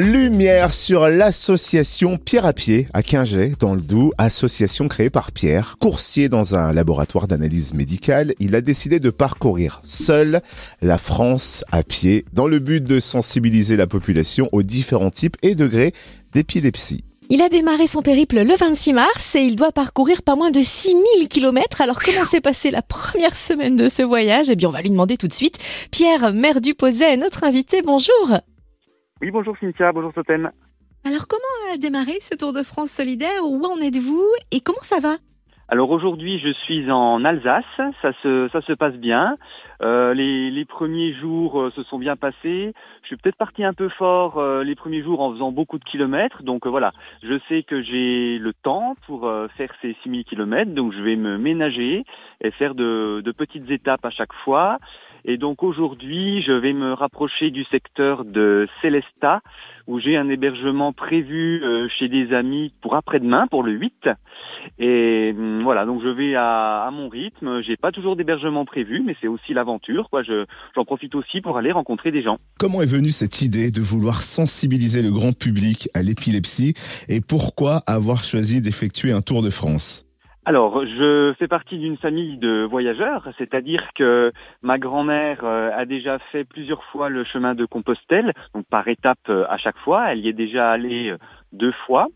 Lumière sur l'association Pierre à Pied à Quinget, dans le Doubs, association créée par Pierre. Coursier dans un laboratoire d'analyse médicale, il a décidé de parcourir seul la France à pied dans le but de sensibiliser la population aux différents types et degrés d'épilepsie. Il a démarré son périple le 26 mars et il doit parcourir pas moins de 6000 km. Alors comment s'est passée la première semaine de ce voyage? Eh bien on va lui demander tout de suite. Pierre, maire du Posay, notre invité, bonjour. Oui, bonjour Cynthia, bonjour Soten. Alors comment a démarré ce Tour de France solidaire? Où en êtes-vous? Et comment ça va? Alors aujourd'hui, je suis en Alsace, ça se, ça se passe bien. Euh, les, les, premiers jours euh, se sont bien passés. Je suis peut-être parti un peu fort euh, les premiers jours en faisant beaucoup de kilomètres. Donc euh, voilà, je sais que j'ai le temps pour faire ces 6000 kilomètres. Donc je vais me ménager et faire de, de petites étapes à chaque fois. Et donc aujourd'hui, je vais me rapprocher du secteur de Célesta, où j'ai un hébergement prévu euh, chez des amis pour après-demain, pour le 8. Et hum, voilà, donc je vais à, à mon rythme. J'ai pas toujours d'hébergement prévu, mais c'est aussi l'aventure. Quoi, je, j'en profite aussi pour aller rencontrer des gens. Comment est venue cette idée de vouloir sensibiliser le grand public à l'épilepsie et pourquoi avoir choisi d'effectuer un tour de France? Alors, je fais partie d'une famille de voyageurs, c'est-à-dire que ma grand-mère euh, a déjà fait plusieurs fois le chemin de Compostelle, donc par étapes euh, à chaque fois. Elle y est déjà allée euh, deux fois.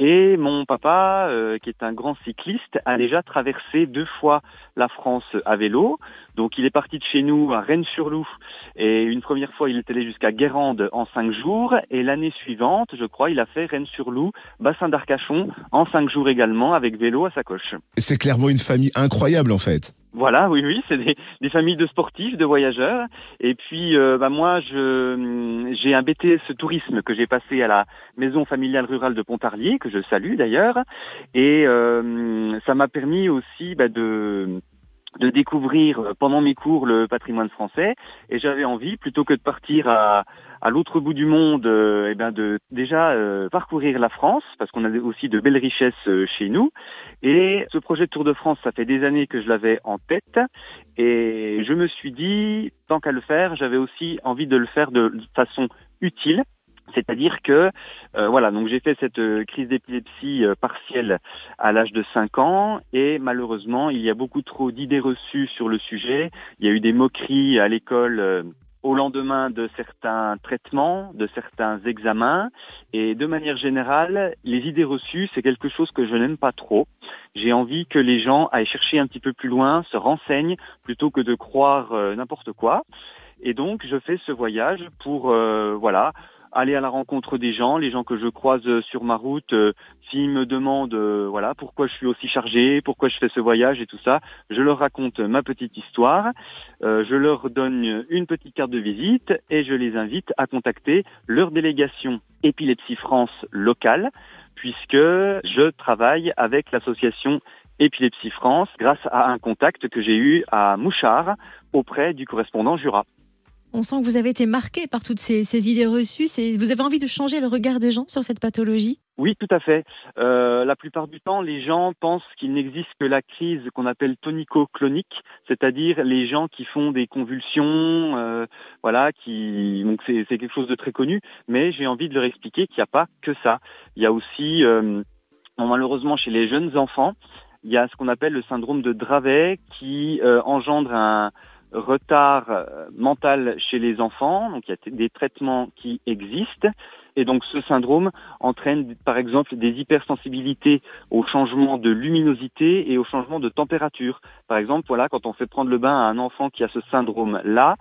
Et mon papa, euh, qui est un grand cycliste, a déjà traversé deux fois la France à vélo. Donc il est parti de chez nous à Rennes-sur-Loup. Et une première fois, il est allé jusqu'à Guérande en cinq jours. Et l'année suivante, je crois, il a fait Rennes-sur-Loup, bassin d'Arcachon, en cinq jours également, avec vélo à sa coche. C'est clairement une famille incroyable en fait. Voilà, oui, oui, c'est des, des, familles de sportifs, de voyageurs. Et puis, euh, bah moi, je j'ai un BTS tourisme que j'ai passé à la maison familiale rurale de Pontarlier, que je salue d'ailleurs. Et euh, ça m'a permis aussi bah, de de découvrir euh, pendant mes cours le patrimoine français et j'avais envie plutôt que de partir à, à l'autre bout du monde euh, eh ben de déjà euh, parcourir la France parce qu'on a aussi de belles richesses chez nous. Et ce projet de Tour de France ça fait des années que je l'avais en tête. Et je me suis dit tant qu'à le faire j'avais aussi envie de le faire de façon utile. C'est-à-dire que euh, voilà, donc j'ai fait cette euh, crise d'épilepsie euh, partielle à l'âge de 5 ans. Et malheureusement, il y a beaucoup trop d'idées reçues sur le sujet. Il y a eu des moqueries à l'école au lendemain de certains traitements, de certains examens et de manière générale, les idées reçues, c'est quelque chose que je n'aime pas trop. J'ai envie que les gens aillent chercher un petit peu plus loin, se renseignent plutôt que de croire n'importe quoi. Et donc, je fais ce voyage pour voilà, aller à la rencontre des gens, les gens que je croise euh, sur ma route, euh, s'ils me demandent euh, voilà pourquoi je suis aussi chargé, pourquoi je fais ce voyage et tout ça, je leur raconte ma petite histoire, je leur donne une petite carte de visite et je les invite à contacter leur délégation Épilepsie France locale puisque je travaille avec l'association Épilepsie France grâce à un contact que j'ai eu à Mouchard auprès du correspondant Jura. On sent que vous avez été marqué par toutes ces, idées reçues. Vous avez envie de changer le regard des gens sur cette pathologie? Oui, tout à fait. Euh, la plupart du temps, les gens pensent qu'il n'existe que la crise qu'on appelle tonico-clonique, c'est-à-dire les gens qui font des convulsions, euh, voilà, qui donc c'est quelque chose de très connu. Mais j'ai envie de leur expliquer qu'il n'y a pas que ça. Il y a aussi, euh, malheureusement, chez les jeunes enfants, il y a ce qu'on appelle le syndrome de Dravet qui engendre un retard euh, mental chez les enfants, donc il y a des traitements qui existent, et donc ce syndrome entraîne par exemple des hypersensibilités au changement de luminosité et au changement de température. Par exemple, voilà, quand on fait prendre le bain à un enfant qui a ce syndrome-là,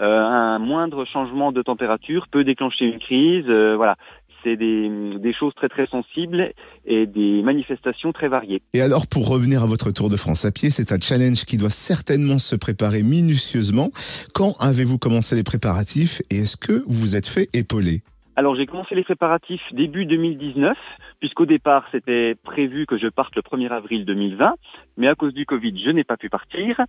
euh, un moindre changement de température peut déclencher une crise. Euh, voilà, c'est des, des, choses très très sensibles et des manifestations très variées. Et alors pour revenir à votre Tour de France à pied, c'est un challenge qui doit certainement se préparer minutieusement. Quand avez-vous commencé les préparatifs et est-ce que vous vous êtes fait épauler? Alors j'ai commencé les préparatifs début 2019, puisqu'au départ c'était prévu que je parte le 1er avril 2020, mais à cause du Covid je n'ai pas pu partir.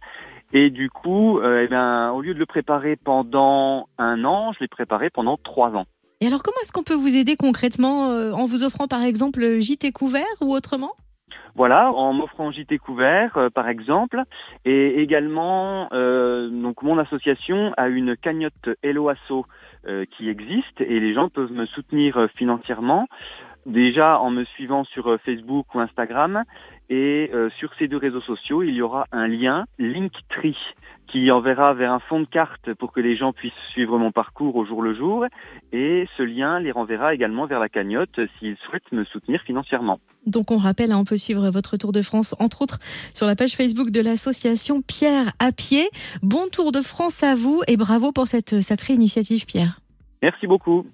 Et du coup, euh, eh bien, au lieu de le préparer pendant un an, je l'ai préparé pendant trois ans. Et alors, comment est-ce qu'on peut vous aider concrètement euh, en vous offrant par exemple JT couvert ou autrement? Voilà, en m'offrant JT couvert, euh, par exemple, et également, euh, donc mon association a une cagnotte Hello Asso qui existe et les gens peuvent me soutenir financièrement déjà en me suivant sur Facebook ou Instagram et sur ces deux réseaux sociaux, il y aura un lien Linktree qui enverra vers un fond de carte pour que les gens puissent suivre mon parcours au jour le jour. Et ce lien les renverra également vers la cagnotte s'ils souhaitent me soutenir financièrement. Donc on rappelle, hein, on peut suivre votre Tour de France, entre autres, sur la page Facebook de l'association Pierre à pied. Bon Tour de France à vous et bravo pour cette sacrée initiative, Pierre. Merci beaucoup.